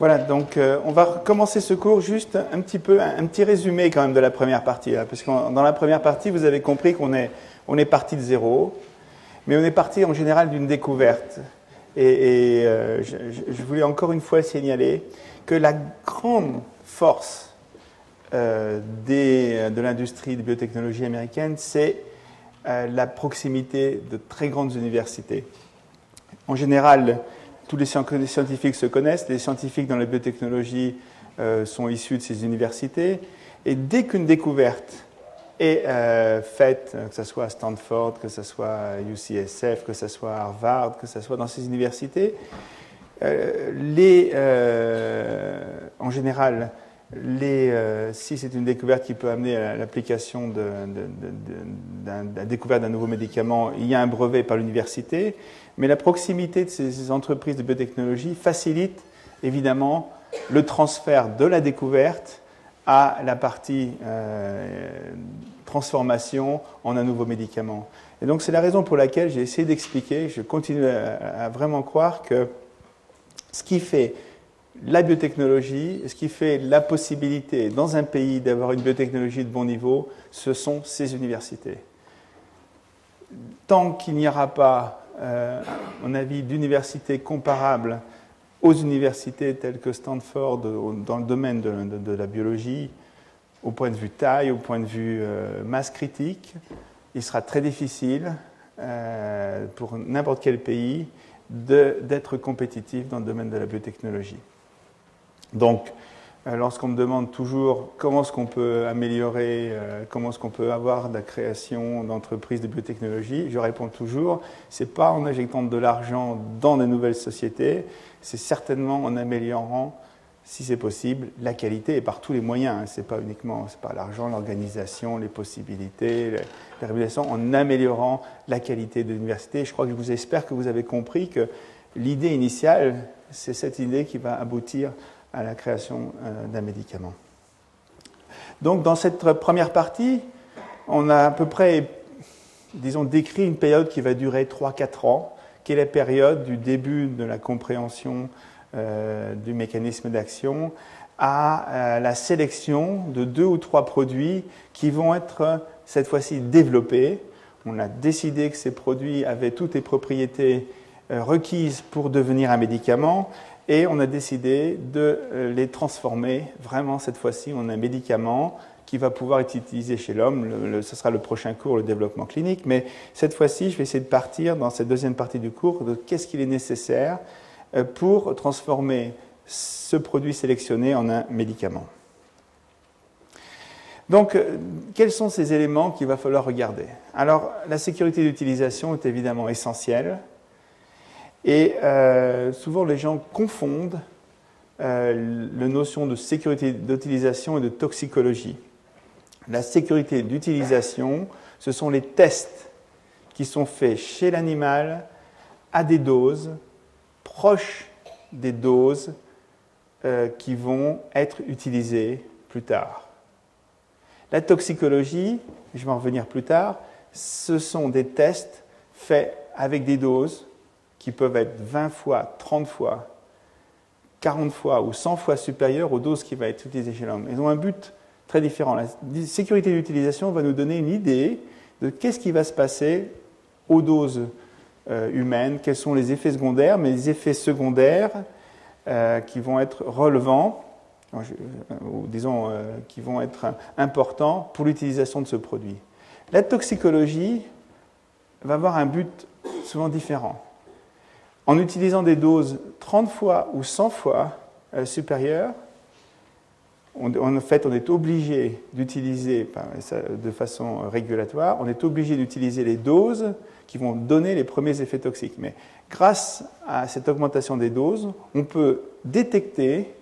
Voilà, donc euh, on va commencer ce cours juste un petit peu, un, petit résumé quand même de la première partie, là, parce que dans la première partie, vous avez compris qu'on est, on est parti de zéro, mais on est parti en général d'une découverte. Et, euh, je, voulais encore une fois signaler que la grande force euh, des, de l'industrie de biotechnologie américaine, c'est la proximité de très grandes universités. En général, tous les scientifiques se connaissent, les scientifiques dans la biotechnologie euh, sont issus de ces universités, et dès qu'une découverte est euh, faite, que ce soit à Stanford, que ce soit à UCSF, que ce soit à Harvard, que ce soit dans ces universités, euh, les, euh, en général, les, euh, si c'est une découverte qui peut amener à l'application d'un nouveau médicament, il y a un brevet par l'université, mais la proximité de ces entreprises de biotechnologie facilite évidemment le transfert de la découverte à la partie euh, transformation en un nouveau médicament. Et donc c'est la raison pour laquelle j'ai essayé d'expliquer, je continue à, à, vraiment croire que ce qui fait la biotechnologie, ce qui fait la possibilité dans un pays d'avoir une biotechnologie de bon niveau, ce sont ces universités. Tant qu'il n'y aura pas, euh, à mon avis, d'universités comparables aux universités telles que Stanford dans le domaine de, la biologie, au point de vue taille, au point de vue euh, masse critique, il sera très difficile euh, pour n'importe quel pays d'être compétitif dans le domaine de la biotechnologie. Donc, lorsqu'on me demande toujours comment est-ce qu'on peut améliorer, euh, comment est-ce qu'on peut avoir de la création d'entreprises de biotechnologie, je réponds toujours, c'est pas en injectant de l'argent dans de nouvelles sociétés, c'est certainement en améliorant, si c'est possible, la qualité et par tous les moyens. Hein. C'est pas uniquement, c'est pas l'argent, l'organisation, les possibilités, la régulation, en améliorant la qualité de l'université. Je crois que je vous espère que vous avez compris que l'idée initiale, c'est cette idée qui va aboutir à la création euh, d'un médicament. Donc dans cette première partie, on a à peu près, disons, décrit une période qui va durer 3-4 ans, qui est la période du début de la compréhension euh, du mécanisme d'action à euh, la sélection de deux ou trois produits qui vont être cette fois-ci développés. On a décidé que ces produits avaient toutes les propriétés requises pour devenir un médicament et on a décidé de euh, les transformer vraiment cette fois-ci en un médicament qui va pouvoir être utilisé chez l'homme. Ce sera le prochain cours, le développement clinique. Mais cette fois-ci, je vais essayer de partir dans cette deuxième partie du cours de qu'est-ce qu'il est nécessaire euh, pour transformer ce produit sélectionné en un médicament. Donc, euh, quels sont ces éléments qu'il va falloir regarder? Alors, la sécurité d'utilisation est évidemment essentielle. Et euh, souvent, les gens confondent euh, la notion de sécurité d'utilisation et de toxicologie. La sécurité d'utilisation, ce sont les tests qui sont faits chez l'animal à des doses proches des doses euh, qui vont être utilisées plus tard. La toxicologie, je vais en revenir plus tard, ce sont des tests faits avec des doses qui peuvent être 20 fois, 30 fois, 40 fois ou 100 fois supérieures aux doses qui vont être utilisées chez l'homme. Ils ont un but très différent. La sécurité d'utilisation va nous donner une idée de qu'est-ce qui va se passer aux doses euh, humaines, quels sont les effets secondaires, mais les effets secondaires euh, qui vont être relevants, euh, ou disons qui vont être importants pour l'utilisation de ce produit. La toxicologie va avoir un but souvent différent en utilisant des doses 30 fois ou 100 fois euh, supérieures, en fait, on est obligé d'utiliser, de façon régulatoire, on est obligé d'utiliser les doses qui vont donner les premiers effets toxiques. Mais grâce à cette augmentation des doses, on peut détecter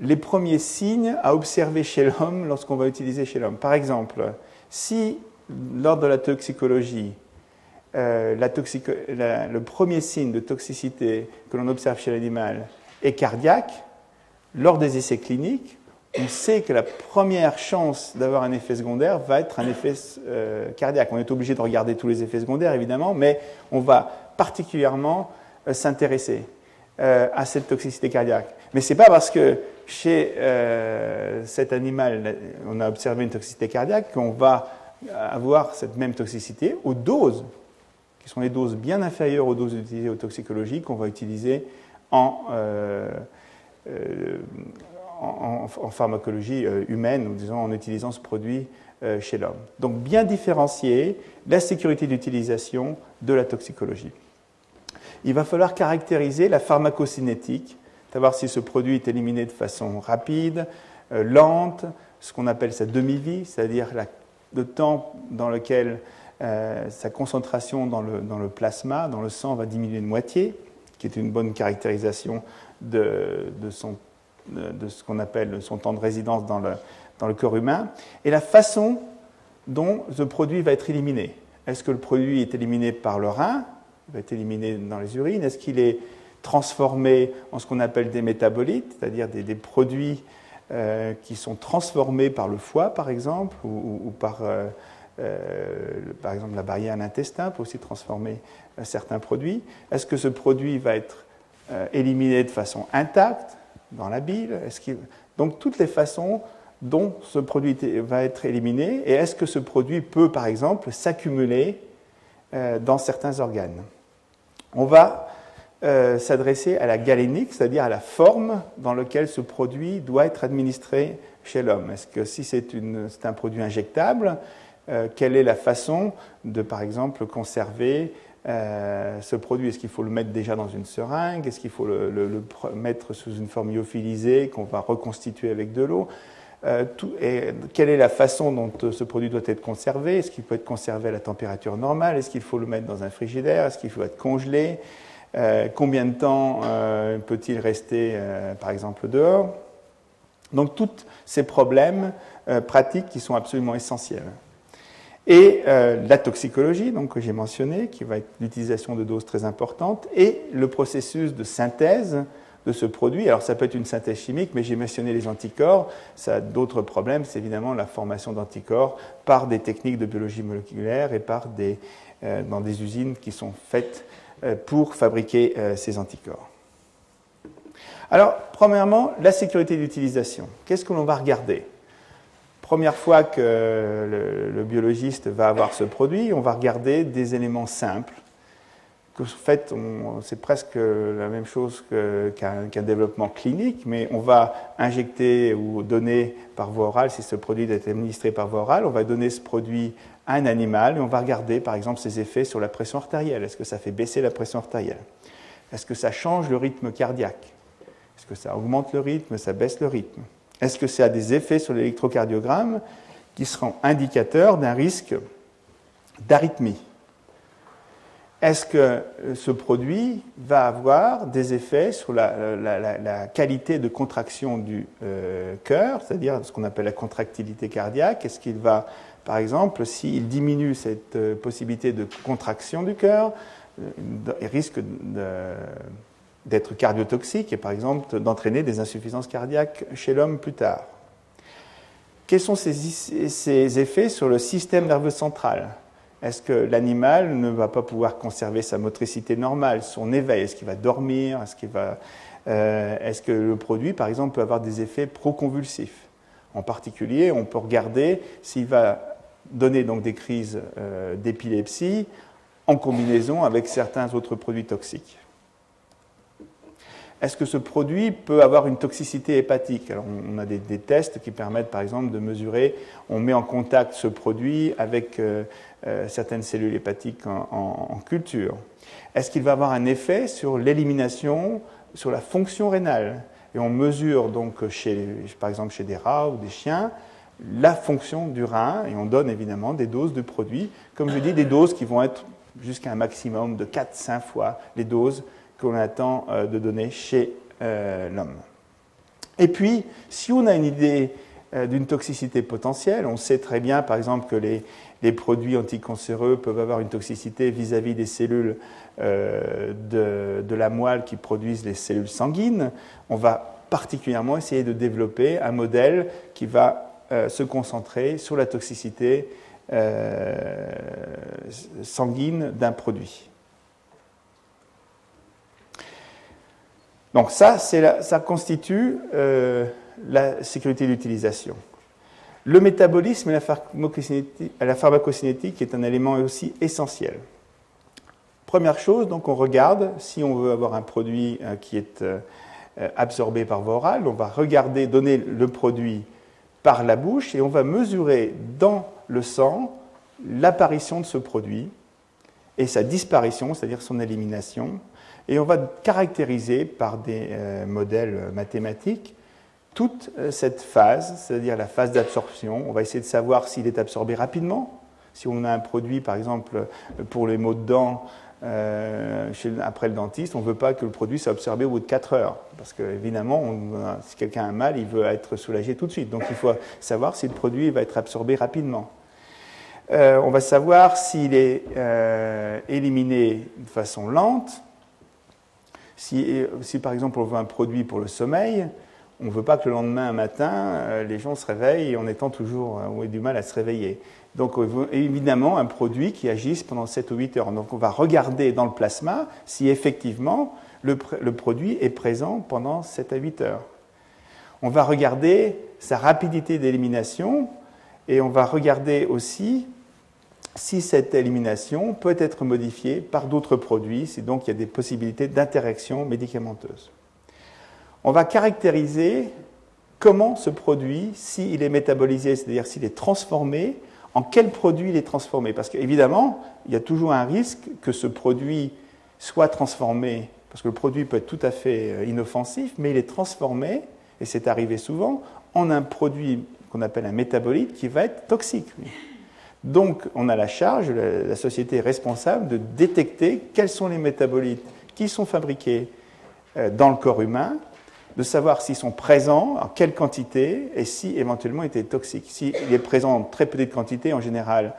les premiers signes à observer chez l'homme lorsqu'on va utiliser chez l'homme. Par exemple, si lors de la toxicologie, euh, le premier signe de toxicité que l'on observe chez l'animal est cardiaque, lors des essais cliniques, on sait que la première chance d'avoir un effet secondaire va être un effet euh, cardiaque. On est obligé de regarder tous les effets secondaires, évidemment, mais on va particulièrement euh, s'intéresser. à cette toxicité cardiaque. Mais ce n'est pas parce que chez cet animal, on a observé une toxicité cardiaque qu'on va avoir cette même toxicité aux doses, qui sont les doses bien inférieures aux doses utilisées aux toxicologies qu'on va utiliser en, en, pharmacologie euh, humaine, ou disons en utilisant ce produit euh, chez l'homme. Donc bien différencier la sécurité d'utilisation de la toxicologie. Il va falloir caractériser la pharmacocinétique, savoir si ce produit est éliminé de façon rapide, euh, lente, ce qu'on appelle sa demi-vie, c'est-à-dire le temps dans lequel sa concentration dans le, dans le, plasma, dans le sang, va diminuer de moitié, qui est une bonne caractérisation de, de son de, ce qu'on appelle son temps de résidence dans le, dans le corps humain, et la façon dont ce produit va être éliminé. Est-ce que le produit est éliminé par le rein Il va être éliminé dans les urines? Est-ce qu'il est transformé en ce qu'on appelle des métabolites, c'est-à-dire des, produits euh, qui sont transformés par le foie, par exemple, ou, par, euh, euh, par exemple, la barrière à l'intestin peut aussi transformer certains produits. Est-ce que ce produit va être éliminé de façon intacte dans la bile? Donc toutes les façons dont ce produit va être éliminé et est-ce que ce produit peut par exemple s'accumuler euh, dans certains organes? On va euh, s'adresser à la galénique, c'est-à-dire à la forme dans laquelle ce produit doit être administré chez l'homme. Est-ce que si c'est un produit injectable, euh, quelle est la façon de par exemple conserver euh, ce produit, est-ce qu'il faut le mettre déjà dans une seringue? Est-ce qu'il faut le, mettre sous une forme lyophilisée qu'on va reconstituer avec de l'eau? Euh, quelle est la façon dont ce produit doit être conservé? Est-ce qu'il peut être conservé à la température normale? Est-ce qu'il faut le mettre dans un frigidaire? Est-ce qu'il faut être congelé? Combien de temps peut-il rester, par exemple, dehors? Donc, tous ces problèmes pratiques qui sont absolument essentiels. Et euh, la toxicologie, donc, que j'ai mentionné, qui va être l'utilisation de doses très importantes, et le processus de synthèse de ce produit. Alors ça peut être une synthèse chimique, mais j'ai mentionné les anticorps. Ça a d'autres problèmes, c'est évidemment la formation d'anticorps par des techniques de biologie moléculaire et par des, euh, dans des usines qui sont faites euh, pour fabriquer ces anticorps. Alors, premièrement, la sécurité d'utilisation. Qu'est-ce que l'on va regarder? Première fois que le, biologiste va avoir ce produit, on va regarder des éléments simples. En fait, c'est presque la même chose qu'un développement clinique, mais on va injecter ou donner par voie orale, si ce produit est administré par voie orale, on va donner ce produit à un animal et on va regarder par exemple ses effets sur la pression artérielle. Est-ce que ça fait baisser la pression artérielle? Est-ce que ça change le rythme cardiaque? Est-ce que ça augmente le rythme, ça baisse le rythme? Est-ce que ça a des effets sur l'électrocardiogramme qui seront indicateurs d'un risque d'arythmie? Est-ce que ce produit va avoir des effets sur la, qualité de contraction du euh, cœur, c'est-à-dire ce qu'on appelle la contractilité cardiaque? Est-ce qu'il va, par exemple, s'il diminue cette euh, possibilité de contraction du cœur, euh, risque de d'être cardiotoxique et par exemple d'entraîner des insuffisances cardiaques chez l'homme plus tard. Quels sont ces, effets sur le système nerveux central? Est-ce que l'animal ne va pas pouvoir conserver sa motricité normale, son éveil? Est-ce qu'il va dormir? Est-ce euh, est que le produit, par exemple, peut avoir des effets proconvulsifs? En particulier, on peut regarder s'il va donner des crises euh, d'épilepsie en combinaison avec certains autres produits toxiques est-ce que ce produit peut avoir une toxicité hépatique? Alors, on a des, tests qui permettent, par exemple, de mesurer, on met en contact ce produit avec euh, euh, certaines cellules hépatiques en, culture. Est-ce qu'il va avoir un effet sur l'élimination, sur la fonction rénale? Et on mesure donc, par exemple, chez des rats ou des chiens, la fonction du rein, et on donne évidemment des doses de produits, comme je dis, des doses qui vont être jusqu'à un maximum de 4-5 fois les doses qu'on attend euh, de donner chez euh, l'homme. Et puis, si on a une idée euh, d'une toxicité potentielle, on sait très bien, par exemple, que les, produits anticancéreux peuvent avoir une toxicité vis-à-vis des cellules de, la moelle qui produisent les cellules sanguines. On va particulièrement essayer de développer un modèle qui va se concentrer sur la toxicité sanguine d'un produit. Donc ça, ça constitue euh, la sécurité d'utilisation. Le métabolisme et la, pharmacocinétique est un élément aussi essentiel. Première chose, donc on regarde si on veut avoir un produit euh, qui est euh, absorbé par voie orale, on va regarder, donner le produit par la bouche et on va mesurer dans le sang l'apparition de ce produit et sa disparition, c'est-à-dire son élimination. Et on va caractériser par des euh, modèles mathématiques toute euh, cette phase, c'est-à-dire la phase d'absorption. On va essayer de savoir s'il est absorbé rapidement. Si on a un produit, par exemple, pour les maux de dents, euh, après le dentiste, on ne veut pas que le produit soit absorbé au bout de 4 heures. Parce que, évidemment, si quelqu'un a mal, il veut être soulagé tout de suite. Donc, il faut savoir si le produit va être absorbé rapidement. Euh, on va savoir s'il est euh, éliminé de façon lente. Si, si, par exemple, on veut un produit pour le sommeil, on ne veut pas que le lendemain matin, les gens se réveillent en étant toujours, ont du mal à se réveiller. Donc évidemment un produit qui agisse pendant 7 ou 8 heures. Donc on va regarder dans le plasma si effectivement le, produit est présent pendant 7 à 8 heures. On va regarder sa rapidité d'élimination et on va regarder aussi si cette élimination peut être modifiée par d'autres produits, si donc il y a des possibilités d'interaction médicamenteuse. On va caractériser comment ce produit, s'il est métabolisé, c'est-à-dire s'il est transformé, en quel produit il est transformé. Parce qu'évidemment, il y a toujours un risque que ce produit soit transformé, parce que le produit peut être tout à fait euh, inoffensif, mais il est transformé, et c'est arrivé souvent, en un produit qu'on appelle un métabolite qui va être toxique. Donc, on a la charge, la société est responsable de détecter quels sont les métabolites qui sont fabriqués euh, dans le corps humain de savoir s'ils sont présents, en quelle quantité, et si éventuellement ils étaient toxiques. S'il est présent en très petite quantité, en général,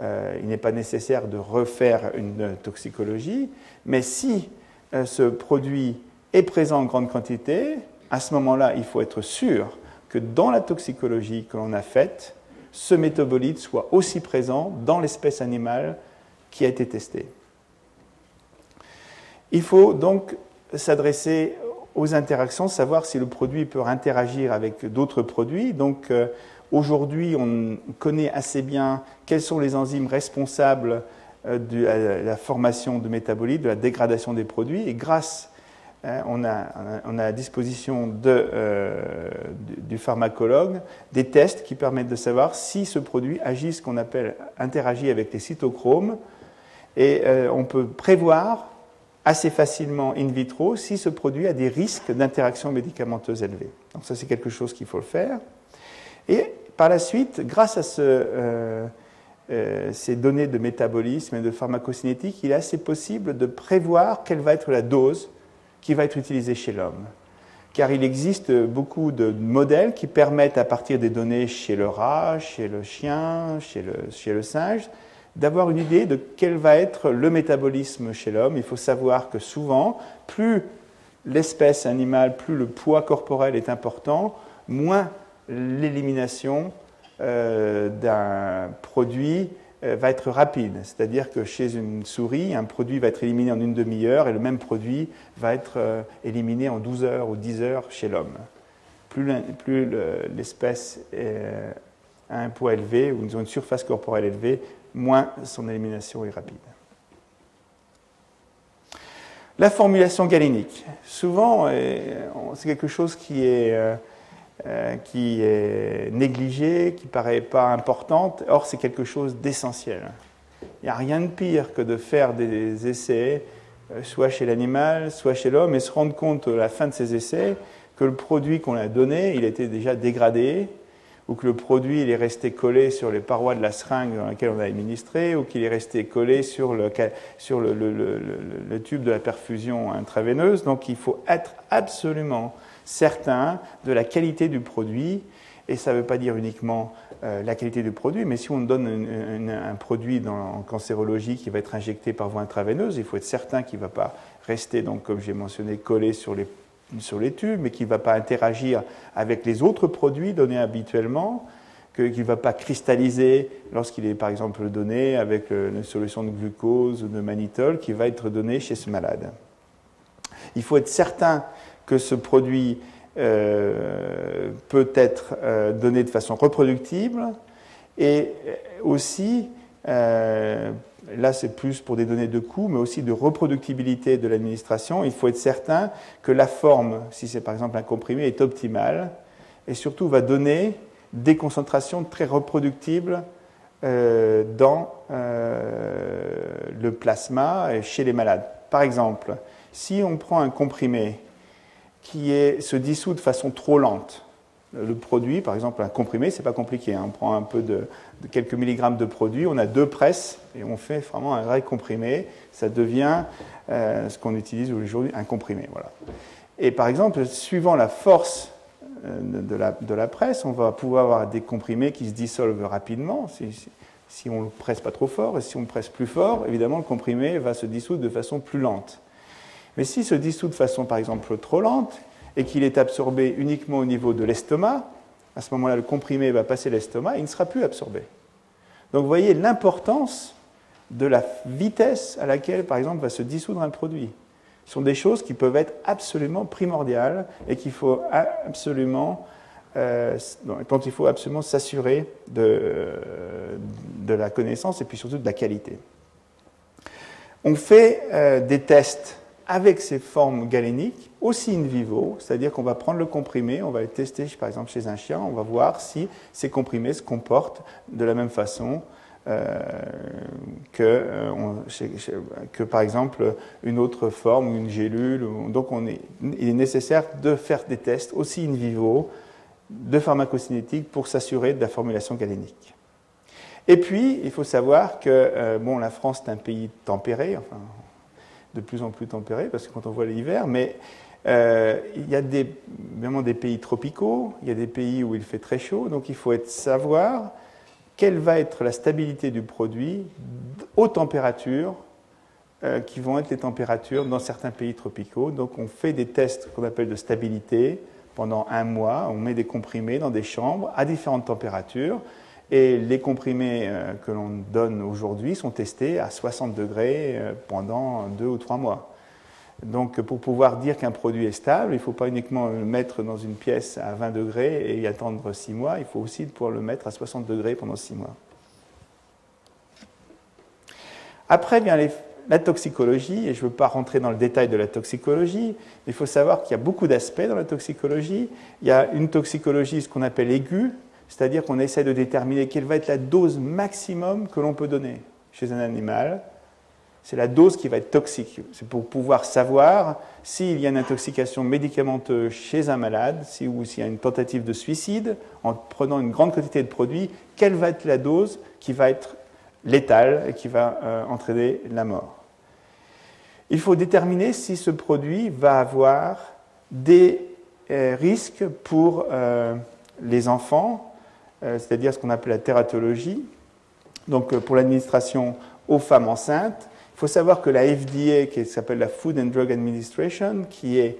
euh, il n'est pas nécessaire de refaire une toxicologie, mais si euh, ce produit est présent en grande quantité, à ce moment-là, il faut être sûr que dans la toxicologie que l'on a faite, ce métabolite soit aussi présent dans l'espèce animale qui a été testée. Il faut donc s'adresser aux interactions, savoir si le produit peut interagir avec d'autres produits. Donc euh, aujourd'hui, on connaît assez bien quels sont les enzymes responsables euh, de la formation de métabolites, de la dégradation des produits. Et grâce, on, a, on, a, à disposition de, du, pharmacologue des tests qui permettent de savoir si ce produit agit, ce qu'on appelle interagit avec les cytochromes. Et on peut prévoir assez facilement in vitro si ce produit a des risques d'interaction médicamenteuse élevés. Donc ça, c'est quelque chose qu'il faut faire. Et par la suite, grâce à euh, euh, ces données de métabolisme et de pharmacocinétique, il est assez possible de prévoir quelle va être la dose qui va être utilisée chez l'homme. Car il existe beaucoup de modèles qui permettent, à partir des données chez le rat, chez le chien, chez le, singe, d'avoir une idée de quel va être le métabolisme chez l'homme. Il faut savoir que souvent, plus l'espèce animale, plus le poids corporel est important, moins l'élimination euh, d'un produit va être rapide. C'est-à-dire que chez une souris, un produit va être éliminé en une demi-heure et le même produit va être euh, éliminé en 12 heures ou 10 heures chez l'homme. Plus l'espèce a un poids élevé ou une surface corporelle élevée, moins son élimination est rapide. La formulation galénique. Souvent, euh, c'est quelque chose qui est, euh, euh, qui est négligé, qui paraît pas importante, or c'est quelque chose d'essentiel. Il n'y a rien de pire que de faire des essais, soit chez l'animal, soit chez l'homme, et se rendre compte à la fin de ces essais que le produit qu'on a donné, il était déjà dégradé, ou que le produit il est resté collé sur les parois de la seringue dans laquelle on a administré, ou qu'il est resté collé sur, le, tube de la perfusion intraveineuse. Donc il faut être absolument certain de la qualité du produit, et ça ne veut pas dire uniquement euh, la qualité du produit, mais si on donne un produit en cancérologie qui va être injecté par voie intraveineuse, il faut être certain qu'il ne va pas rester, donc, comme j'ai mentionné, collé sur les sur les tubes, mais qui ne va pas interagir avec les autres produits donnés habituellement, qui ne va pas cristalliser lorsqu'il est par exemple donné avec une solution de glucose ou de mannitol qui va être donné chez ce malade. Il faut être certain que ce produit euh, peut être euh, donné de façon reproductible et aussi, euh, là c'est plus pour des données de coût, mais aussi de reproductibilité de l'administration, il faut être certain que la forme, si c'est par exemple un comprimé, est optimale et surtout va donner des concentrations très reproductibles dans le plasma chez les malades. Par exemple, si on prend un comprimé qui se dissout de façon trop lente, le produit, par exemple un comprimé, c'est pas compliqué. Hein. On prend un peu de, quelques milligrammes de produit, on a deux presses et on fait vraiment un vrai comprimé. Ça devient euh, ce qu'on utilise aujourd'hui, un comprimé. Voilà. Et par exemple, suivant la force euh, de, la, presse, on va pouvoir avoir des comprimés qui se dissolvent rapidement. Si, si on ne presse pas trop fort, et si on presse plus fort, évidemment, le comprimé va se dissoudre de façon plus lente. Mais s'il se dissout de façon, par exemple, trop lente, et qu'il est absorbé uniquement au niveau de l'estomac, à ce moment-là, le comprimé va passer l'estomac et il ne sera plus absorbé. Donc vous voyez l'importance de la vitesse à laquelle, par exemple, va se dissoudre un produit. Ce sont des choses qui peuvent être absolument primordiales et qu'il faut absolument, euh, dont il faut absolument s'assurer de, de, la connaissance et puis surtout de la qualité. On fait euh, des tests avec ces formes galéniques, aussi in vivo, c'est-à-dire qu'on va prendre le comprimé, on va le tester par exemple chez un chien, on va voir si ces comprimés se comportent de la même façon euh, que, euh, que, par exemple une autre forme ou une gélule. Donc il est nécessaire de faire des tests aussi in vivo de pharmacocinétique pour s'assurer de la formulation galénique. Et puis, il faut savoir que euh, bon, la France est un pays tempéré, enfin, de plus en plus tempéré, parce que quand on voit l'hiver, mais euh, il y a des, évidemment des pays tropicaux, il y a des pays où il fait très chaud, donc il faut savoir quelle va être la stabilité du produit aux températures euh, qui vont être les températures dans certains pays tropicaux. Donc on fait des tests qu'on appelle de stabilité pendant un mois, on met des comprimés dans des chambres à différentes températures et les comprimés euh, que l'on donne aujourd'hui sont testés à 60 degrés euh, pendant deux ou trois mois. Donc pour pouvoir dire qu'un produit est stable, il ne faut pas uniquement le mettre dans une pièce à 20 degrés et y attendre six mois, il faut aussi pouvoir le mettre à 60 degrés pendant six mois. Après vient la toxicologie, et je ne veux pas rentrer dans le détail de la toxicologie, il faut savoir qu'il y a beaucoup d'aspects dans la toxicologie. Il y a une toxicologie, ce qu'on appelle aiguë, c'est-à-dire qu'on essaie de déterminer quelle va être la dose maximum que l'on peut donner chez un animal. C'est la dose qui va être toxique. C'est pour pouvoir savoir s'il y a une intoxication médicamenteuse chez un malade, si, ou s'il y a une tentative de suicide, en prenant une grande quantité de produits, quelle va être la dose qui va être létale et qui va euh, entraîner la mort. Il faut déterminer si ce produit va avoir des euh, risques pour euh, les enfants, c'est-à-dire ce qu'on appelle la tératologie. Donc euh, pour l'administration aux femmes enceintes, il faut savoir que la FDA, qui s'appelle la Food and Drug Administration, qui est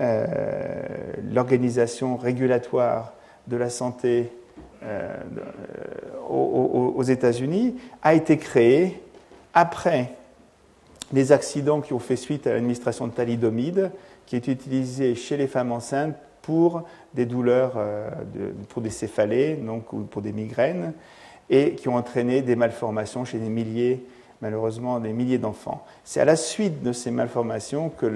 euh, l'organisation régulatoire de la santé aux, États-Unis, a été créée après les accidents qui ont fait suite à l'administration de thalidomide, qui est utilisée chez les femmes enceintes pour des douleurs, euh, pour des céphalées, donc ou pour des migraines, et qui ont entraîné des malformations chez des milliers, malheureusement, des milliers d'enfants. C'est à la suite de ces malformations que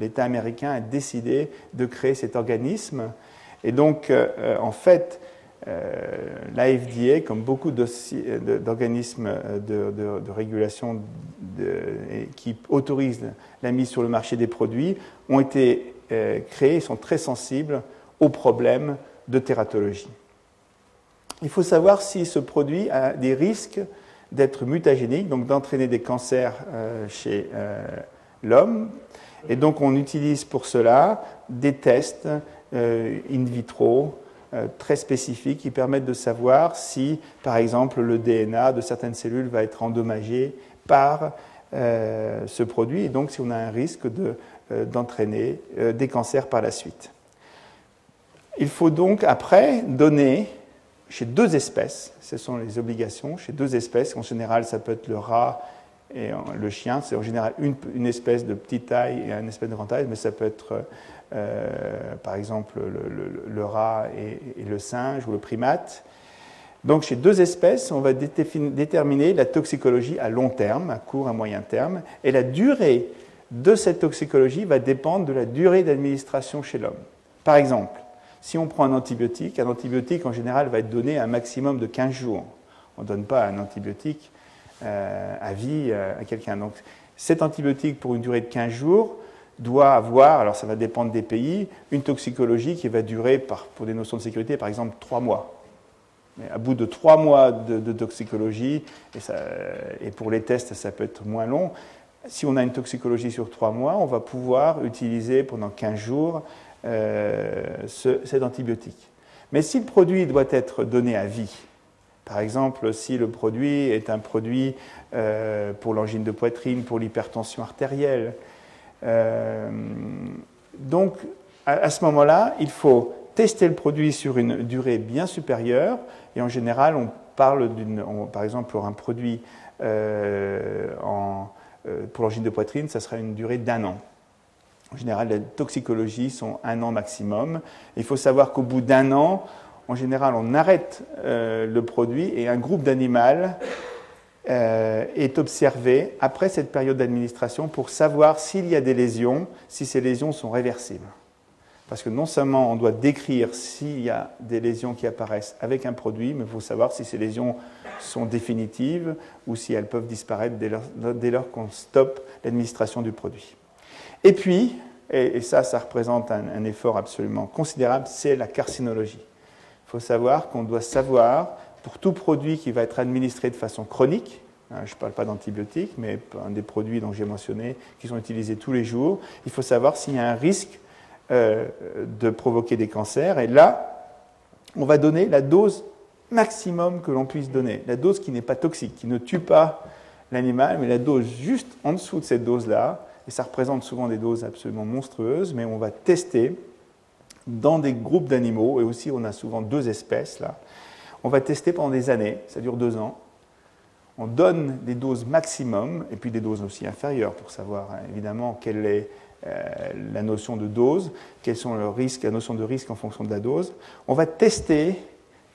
l'État américain a décidé de créer cet organisme. Et donc, euh, en fait, euh, comme beaucoup d'organismes de, régulation qui autorisent la mise sur le marché des produits, ont été euh, créés sont très sensibles aux problèmes de tératologie. Il faut savoir si ce produit a des risques d'être mutagénique, donc d'entraîner des cancers euh, chez euh, l'homme. Et donc on utilise pour cela des tests in vitro très spécifiques qui permettent de savoir si, par exemple, le DNA de certaines cellules va être endommagé par ce produit, et donc si on a un risque de d'entraîner euh, des cancers par la suite. Il faut donc après donner chez deux espèces, ce sont les obligations, chez deux espèces, en général ça peut être le rat et le chien, c'est en général une, espèce de petite taille et une espèce de grande taille, mais ça peut être par exemple le, rat et, le singe ou le primate. Donc chez deux espèces, on va déterminer la toxicologie à long terme, à court, à moyen terme, et la durée de cette toxicologie va dépendre de la durée d'administration chez l'homme. Par exemple, si on prend un antibiotique, un antibiotique en général va être donné un maximum de 15 jours. On ne donne pas un antibiotique euh, à vie euh, à quelqu'un. Donc cet antibiotique pour une durée de 15 jours doit avoir, alors ça va dépendre des pays, une toxicologie qui va durer, pour des notions de sécurité, par exemple 3 mois. Mais à bout de 3 mois de, toxicologie, et, pour les tests ça peut être moins long, si on a une toxicologie sur 3 mois, on va pouvoir utiliser pendant 15 jours euh, cet antibiotique. Mais si le produit doit être donné à vie, par exemple, si le produit est un produit euh, pour l'angine de poitrine, pour l'hypertension artérielle, euh, donc à, ce moment-là, il faut tester le produit sur une durée bien supérieure, et en général, on parle d'une, par exemple, pour un produit en, pour l'angine de poitrine, ça sera une durée d'un an. En général, les toxicologies sont un an maximum. Il faut savoir qu'au bout d'un an, en général, on arrête euh, le produit et un groupe d'animaux euh, est observé après cette période d'administration pour savoir s'il y a des lésions, si ces lésions sont réversibles. Parce que non seulement on doit décrire s'il y a des lésions qui apparaissent avec un produit, mais il faut savoir si ces lésions sont définitives ou si elles peuvent disparaître dès lors qu'on stoppe l'administration du produit. Et puis, et, ça, ça représente un, effort absolument considérable, c'est la carcinologie. Il faut savoir qu'on doit savoir, pour tout produit qui va être administré de façon chronique, hein, je ne parle pas d'antibiotiques, mais des produits dont j'ai mentionné, qui sont utilisés tous les jours, il faut savoir s'il y a un risque euh, de provoquer des cancers. Et là, on va donner la dose maximum que l'on puisse donner, la dose qui n'est pas toxique, qui ne tue pas l'animal, mais la dose juste en dessous de cette dose-là, et ça représente souvent des doses absolument monstrueuses, mais on va tester dans des groupes d'animaux, et aussi on a souvent deux espèces là. On va tester pendant des années, ça dure deux ans. On donne des doses maximum, et puis des doses aussi inférieures, pour savoir hein, évidemment quelle est la notion de dose, quels sont les risques, la notion de risque en fonction de la dose. On va tester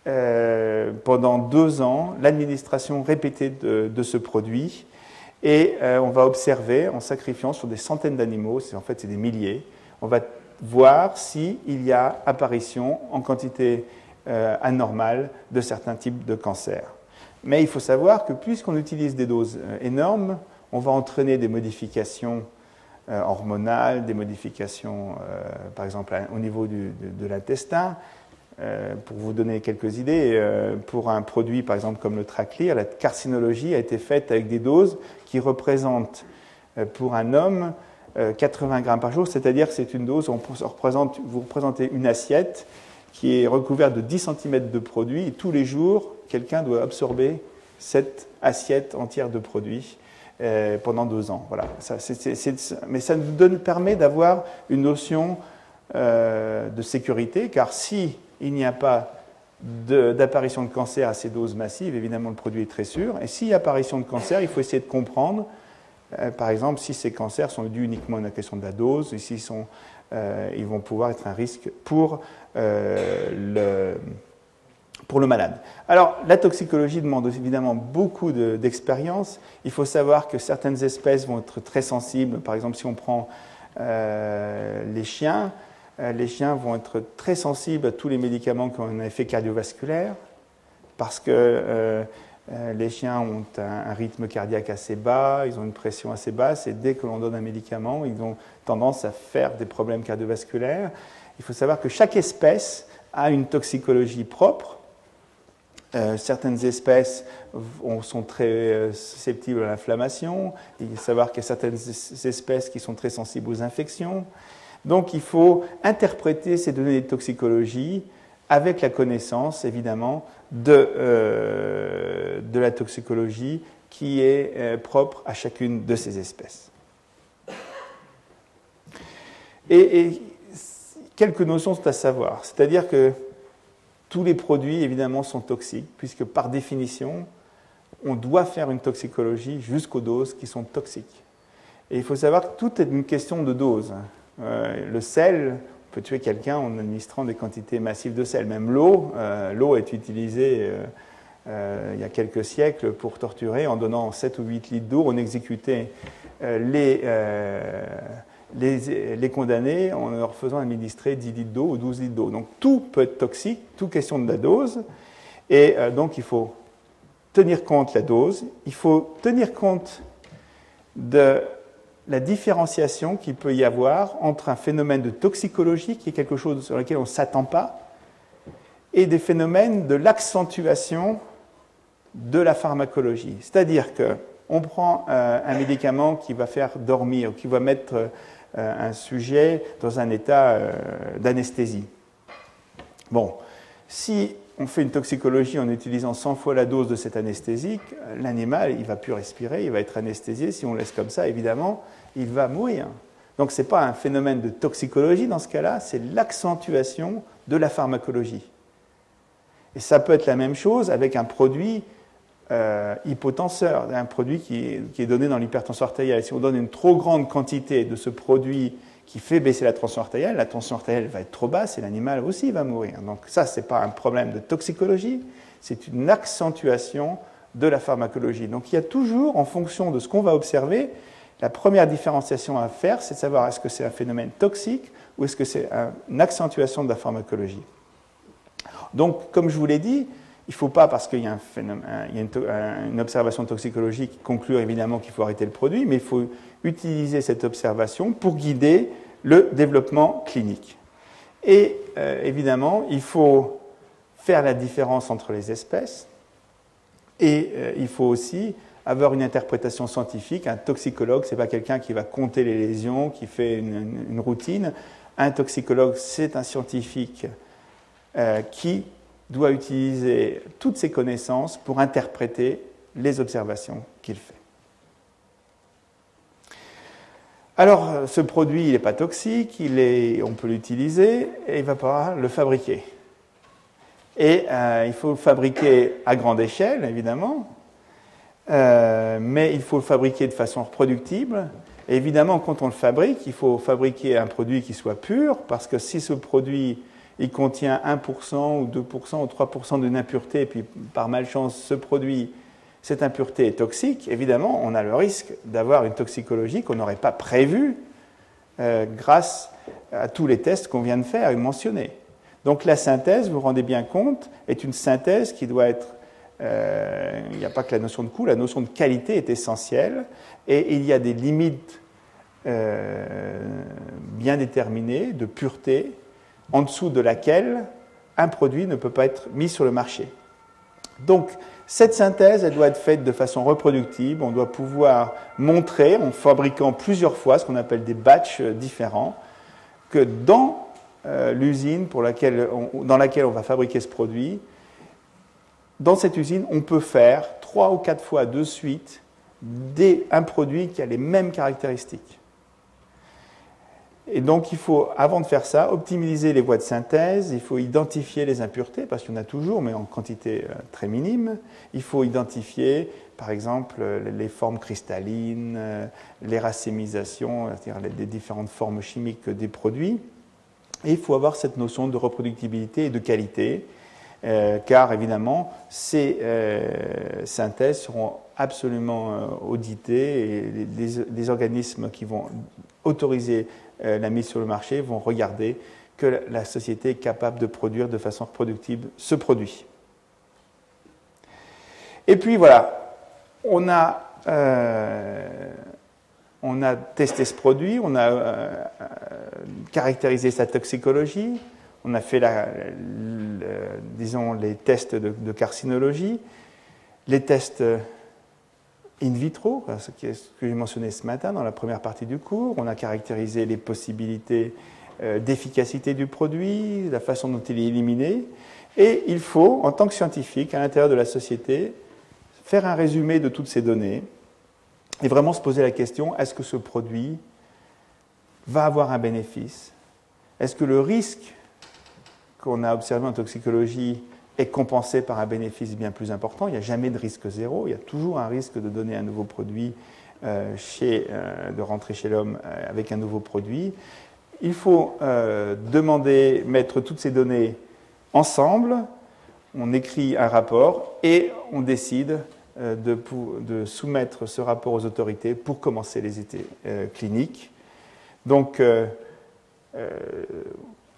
euh, pendant deux ans l'administration répétée de, ce produit et euh, on va observer, en sacrifiant sur des centaines d'animaux, en fait c'est des milliers, on va voir s'il y a apparition en quantité euh, anormale de certains types de cancers. Mais il faut savoir que puisqu'on utilise des doses euh, énormes, on va entraîner des modifications hormonales, des modifications, par exemple, au niveau de l'intestin, euh, pour vous donner quelques idées, euh, pour un produit par exemple comme le Traclear, la carcinologie a été faite avec des doses qui représentent euh, pour un homme 80 grammes par jour, c'est-à-dire que c'est une dose, où représente, vous représentez une assiette qui est recouverte de 10 cm de produit tous les jours, quelqu'un doit absorber cette assiette entière de produit pendant deux ans. Voilà. mais ça nous permet d'avoir une notion de sécurité, car si il n'y a pas d'apparition de, cancer à ces doses massives, évidemment le produit est très sûr. Et s'il y a apparition de cancer, il faut essayer de comprendre, euh, par exemple, si ces cancers sont dus uniquement à la question de la dose, et s'ils euh, vont pouvoir être un risque pour, euh, le, pour le malade. Alors, la toxicologie demande évidemment beaucoup d'expérience. il faut savoir que certaines espèces vont être très sensibles. Par exemple, si on prend les chiens, euh, les chiens vont être très sensibles à tous les médicaments qui ont un effet cardiovasculaire, parce que euh, euh, les chiens ont un, rythme cardiaque assez bas, ils ont une pression assez basse, et dès que l'on donne un médicament, ils ont tendance à faire des problèmes cardiovasculaires. Il faut savoir que chaque espèce a une toxicologie propre. Certaines espèces sont très susceptibles à l'inflammation. Il faut savoir qu'il y a certaines espèces qui sont très sensibles aux infections. Donc il faut interpréter ces données de toxicologie avec la connaissance, évidemment, de, euh, la toxicologie qui est euh, propre à chacune de ces espèces. Et, quelques notions sont à savoir. C'est-à-dire que tous les produits, évidemment, sont toxiques, puisque par définition, on doit faire une toxicologie jusqu'aux doses qui sont toxiques. Et il faut savoir que tout est une question de dose. le sel, on peut tuer quelqu'un en administrant des quantités massives de sel. Même l'eau, l'eau est utilisée il y a quelques siècles pour torturer en donnant 7 ou 8 litres d'eau. On exécutait les les, condamnés en leur faisant administrer 10 litres d'eau ou 12 litres d'eau. Donc tout peut être toxique, tout question de la dose. Et euh, donc il faut tenir compte de la dose, il faut tenir compte de la différenciation qu'il peut y avoir entre un phénomène de toxicologie, qui est quelque chose sur lequel on ne s'attend pas, et des phénomènes de l'accentuation de la pharmacologie. C'est-à-dire qu'on prend euh, un médicament qui va faire dormir, qui va mettre un sujet dans un état euh, d'anesthésie. Bon, si on fait une toxicologie en utilisant 100 fois la dose de cet anesthésique, l'animal, il va plus respirer, il va être anesthésié. Si on laisse comme ça, évidemment, il va mourir. Donc ce n'est pas un phénomène de toxicologie dans ce cas-là, c'est l'accentuation de la pharmacologie. Et ça peut être la même chose avec un produit euh, hypotenseur, un produit qui est, donné dans l'hypertension artérielle. Si on donne une trop grande quantité de ce produit qui fait baisser la tension artérielle, la tension artérielle va être trop basse et l'animal aussi va mourir. Donc ça, ce n'est pas un problème de toxicologie, c'est une accentuation de la pharmacologie. Donc il y a toujours, en fonction de ce qu'on va observer, la première différenciation à faire, c'est de savoir est-ce que c'est un phénomène toxique ou est-ce que c'est une accentuation de la pharmacologie. Donc, comme je vous l'ai dit, il ne faut pas, parce qu'il y a, une, observation toxicologique, conclure évidemment qu'il faut arrêter le produit, mais il faut utiliser cette observation pour guider le développement clinique. Et euh, évidemment, il faut faire la différence entre les espèces et euh, il faut aussi avoir une interprétation scientifique. Un toxicologue, ce n'est pas quelqu'un qui va compter les lésions, qui fait une, routine. Un toxicologue, c'est un scientifique euh, qui doit utiliser toutes ses connaissances pour interpréter les observations qu'il fait. Alors, ce produit, il n'est pas toxique, on peut l'utiliser et il va pouvoir le fabriquer. Et euh, il faut le fabriquer à grande échelle, évidemment, euh, mais il faut le fabriquer de façon reproductible. Et évidemment, quand on le fabrique, il faut fabriquer un produit qui soit pur, parce que si ce produit il contient 1% ou 2% ou 3% d'une impureté, et puis par malchance ce produit, cette impureté est toxique, évidemment, on a le risque d'avoir une toxicologie qu'on n'aurait pas prévue euh, grâce à tous les tests qu'on vient de faire et mentionner. Donc la synthèse, vous vous rendez bien compte, est une synthèse qui doit être... Euh, il n'y a pas que la notion de coût, la notion de qualité est essentielle, et il y a des limites euh, bien déterminées de pureté, en dessous de laquelle un produit ne peut pas être mis sur le marché. Donc, cette synthèse, elle doit être faite de façon reproductive. On doit pouvoir montrer, en fabriquant plusieurs fois, ce qu'on appelle des batchs différents, que dans euh, l'usine dans laquelle on va fabriquer ce produit, dans cette usine, on peut faire trois ou quatre fois de suite un produit qui a les mêmes caractéristiques. Et donc, il faut, avant de faire ça, optimiser les voies de synthèse, il faut identifier les impuretés, parce qu'il y en a toujours, mais en quantité euh, très minime. Il faut identifier, par exemple, les formes cristallines, euh, les racémisations, c'est-à-dire les différentes formes chimiques des produits. Et il faut avoir cette notion de reproductibilité et de qualité, euh, car évidemment, ces synthèses seront absolument auditées et les organismes qui vont autoriser euh, la mise sur le marché vont regarder que la société est capable de produire de façon reproductive ce produit. Et puis voilà, on a, euh, testé ce produit, on a euh, caractérisé sa toxicologie, on a fait les tests de, carcinologie, les tests in vitro, ce que j'ai mentionné ce matin dans la première partie du cours. On a caractérisé les possibilités euh, d'efficacité du produit, la façon dont il est éliminé. Et il faut, en tant que scientifique, à l'intérieur de la société, faire un résumé de toutes ces données et vraiment se poser la question, est-ce que ce produit va avoir un bénéfice? Est-ce que le risque qu'on a observé en toxicologie est compensé par un bénéfice bien plus important. Il n'y a jamais de risque zéro. Il y a toujours un risque de donner un nouveau produit, euh, chez, euh, de rentrer chez l'homme euh, avec un nouveau produit. il faut demander, mettre toutes ces données ensemble, on écrit un rapport et on décide de, de, soumettre ce rapport aux autorités pour commencer les études cliniques. Donc,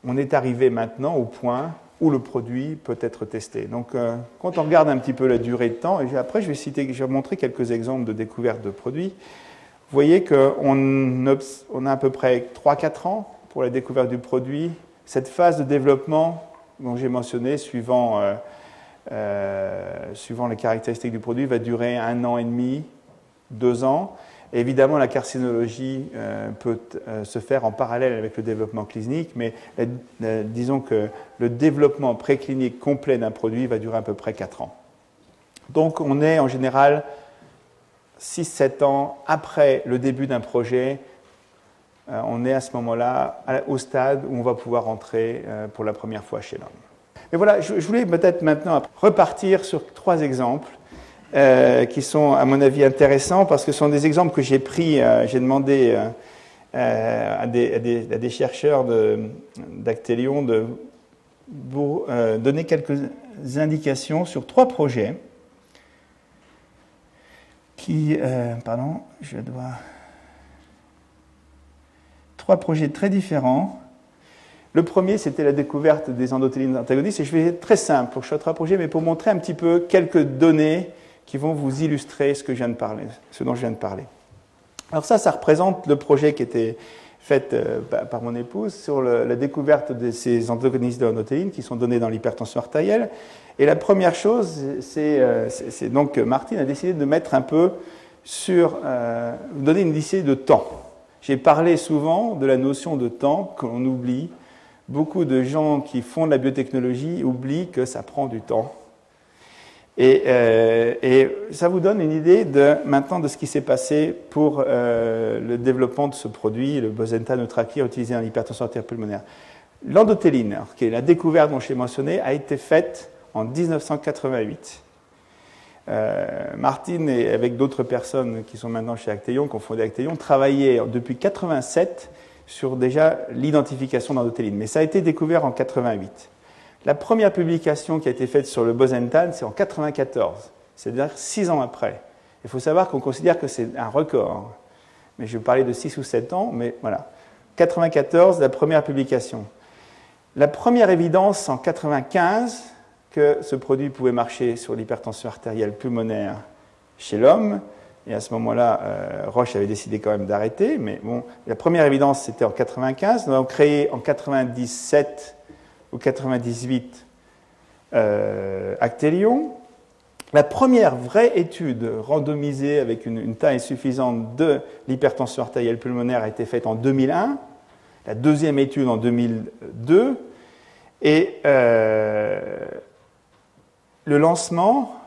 on est arrivé maintenant au point où le produit peut être testé. Donc, euh, quand on regarde un petit peu la durée de temps, et après je vais citer, je vais montrer quelques exemples de découverte de produits. Vous voyez qu'on on a à peu près 3-4 ans pour la découverte du produit. Cette phase de développement dont j'ai mentionné, suivant, euh, euh, suivant les caractéristiques du produit, va durer un an et demi, deux ans évidemment, la carcinologie euh, peut euh, se faire en parallèle avec le développement clinique, mais euh, disons que le développement préclinique complet d'un produit va durer à peu près 4 ans. Donc on est en général 6-7 ans après le début d'un projet, on est à ce moment-là au stade où on va pouvoir entrer pour la première fois chez l'homme. Mais voilà, je voulais peut-être maintenant repartir sur trois exemples euh, qui sont, à mon avis, intéressants parce que ce sont des exemples que j'ai pris, euh, j'ai demandé euh, à des, chercheurs d'Actelion de, vous donner quelques indications sur trois projets qui, pardon, je dois, trois projets très différents. Le premier, c'était la découverte des endothéline antagonistes, et je vais être très simple pour chaque trois projets, mais pour montrer un petit peu quelques données qui vont vous illustrer ce, que je viens de parler, ce dont je viens de parler. Alors ça, ça représente le projet qui était fait euh, par mon épouse sur la découverte de ces antagonistes de l'anotéine qui sont donnés dans l'hypertension artérielle. Et la première chose, c'est euh, donc Martine a décidé de mettre un peu sur, euh, donner une lissée de temps. J'ai parlé souvent de la notion de temps qu'on oublie. Beaucoup de gens qui font de la biotechnologie oublient que ça prend du temps et, euh, et, ça vous donne une idée de, maintenant de ce qui s'est passé pour euh, le développement de ce produit, le Bosenta Neutraclear utilisé en hypertension artérielle pulmonaire. L'endothéline, qui est la découverte dont j'ai mentionné, a été faite en 1988. Euh, Martine et avec d'autres personnes qui sont maintenant chez Actelion, qui ont fondé Actelion, travaillaient depuis 87 sur déjà l'identification d'endothéline. Mais ça a été découvert en 88. La première publication qui a été faite sur le Bosentan, c'est en 1994, c'est-à-dire six ans après. Il faut savoir qu'on considère que c'est un record. Mais je vais parler de six ou sept ans, mais voilà. 94, la première publication. La première évidence en 1995 que ce produit pouvait marcher sur l'hypertension artérielle pulmonaire chez l'homme. Et à ce moment-là, euh, Roche avait décidé quand même d'arrêter. Mais bon, la première évidence, c'était en 95. Nous avons créé en 97 ou 98 euh. La première vraie étude randomisée avec une, taille suffisante de l'hypertension artérielle pulmonaire a été faite en 2001, la deuxième étude en 2002, et euh, le lancement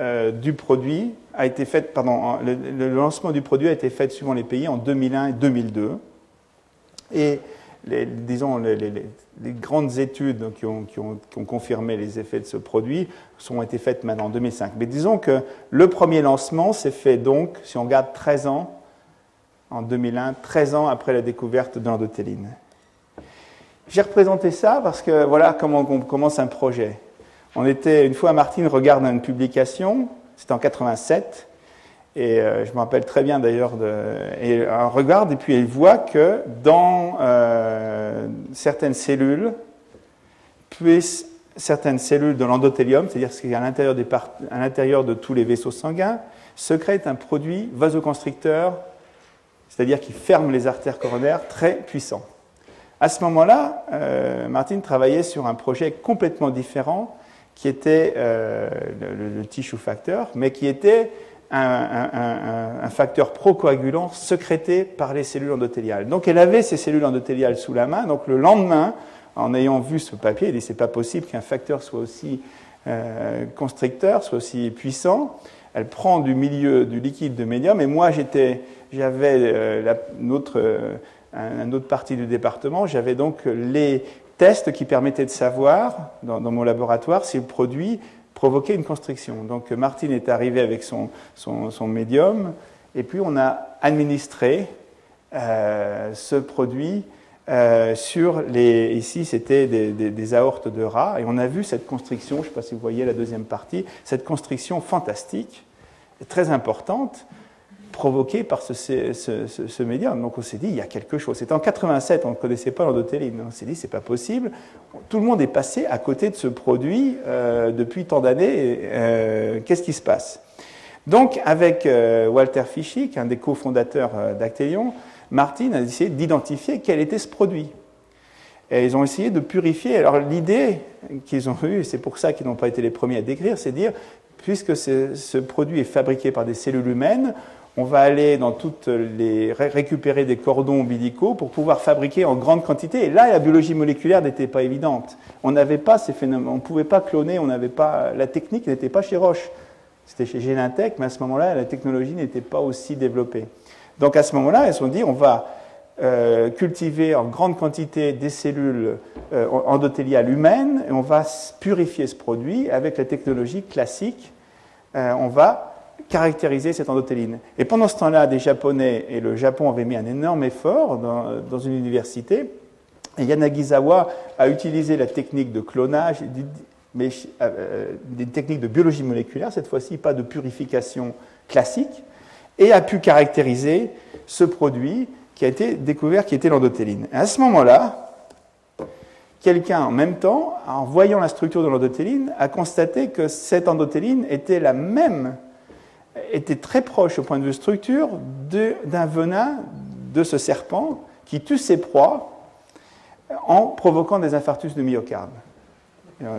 euh, du produit a été fait, le, lancement du produit a été fait suivant les pays en 2001 et 2002. Et les, disons, grandes études qui ont, confirmé les effets de ce produit ont été faites maintenant en 2005. Mais disons que le premier lancement s'est fait donc, si on regarde 13 ans, en 2001, 13 ans après la découverte de l'endothéline. J'ai représenté ça parce que voilà comment on commence un projet. On était, une fois, Martine regarde une publication, c'était en 87, et euh, je me rappelle très bien d'ailleurs, et elle regarde et puis elle voit que dans euh, certaines cellules, puis certaines cellules de l'endothélium, c'est-à-dire ce qui est à l'intérieur, des à l'intérieur de tous les vaisseaux sanguins, secrète un produit vasoconstricteur, c'est-à-dire qui ferme les artères coronaires, très puissant. À ce moment-là, euh, Martine travaillait sur un projet complètement différent, qui était euh, le, le, tissue factor, mais qui était un, facteur procoagulant sécrété par les cellules endothéliales. Donc elle avait ces cellules endothéliales sous la main. Donc le lendemain, en ayant vu ce papier, elle dit c'est pas possible qu'un facteur soit aussi euh, constricteur, soit aussi puissant. Elle prend du milieu du liquide de médium et moi j'étais, j'avais euh, une autre, euh, un, autre partie du département, j'avais donc les tests qui permettaient de savoir dans mon laboratoire si le produit provoquer une constriction. Donc Martine est arrivé avec son, son, médium, et puis on a administré euh, ce produit euh, sur les. Ici, c'était des, des, aortes de rats, et on a vu cette constriction, je ne sais pas si vous voyez la deuxième partie, cette constriction fantastique, très importante, provoquée par ce, ce, médium. Donc on s'est dit, il y a quelque chose. C'était en 87, on ne connaissait pas l'endothéline. On s'est dit, c'est pas possible. Tout le monde est passé à côté de ce produit euh, depuis tant d'années. Euh, Qu'est-ce qui se passe? Donc, avec euh, Walter Fischig, un des cofondateurs d'Actelion, Martin a essayé d'identifier quel était ce produit. Et ils ont essayé de purifier. Alors l'idée qu'ils ont eue, c'est pour ça qu'ils n'ont pas été les premiers à décrire, c'est dire, puisque ce produit est fabriqué par des cellules humaines, on va aller dans toutes les récupérer des cordons ombilicaux pour pouvoir fabriquer en grande quantité. Et là, la biologie moléculaire n'était pas évidente. On n'avait pas ces phénomènes, on ne pouvait pas cloner, on n'avait pas la technique n'était pas chez Roche. C'était chez Genentech, mais à ce moment-là, la technologie n'était pas aussi développée. Donc à ce moment-là, elles se sont dit, on va euh, cultiver en grande quantité des cellules euh, endothéliales humaines et on va purifier ce produit avec la technologie classique. Euh, on va caractériser cette endothéline. Et pendant ce temps-là, des Japonais et le Japon avaient mis un énorme effort dans, une université. Et Yanagisawa a utilisé la technique de clonage, mais euh, des techniques de biologie moléculaire, cette fois-ci pas de purification classique, et a pu caractériser ce produit qui a été découvert, qui était l'endothéline. À ce moment-là, quelqu'un en même temps, en voyant la structure de l'endothéline, a constaté que cette endothéline était la même, était très proche au point de vue structure d'un venin de ce serpent qui tue ses proies en provoquant des infarctus de myocarde.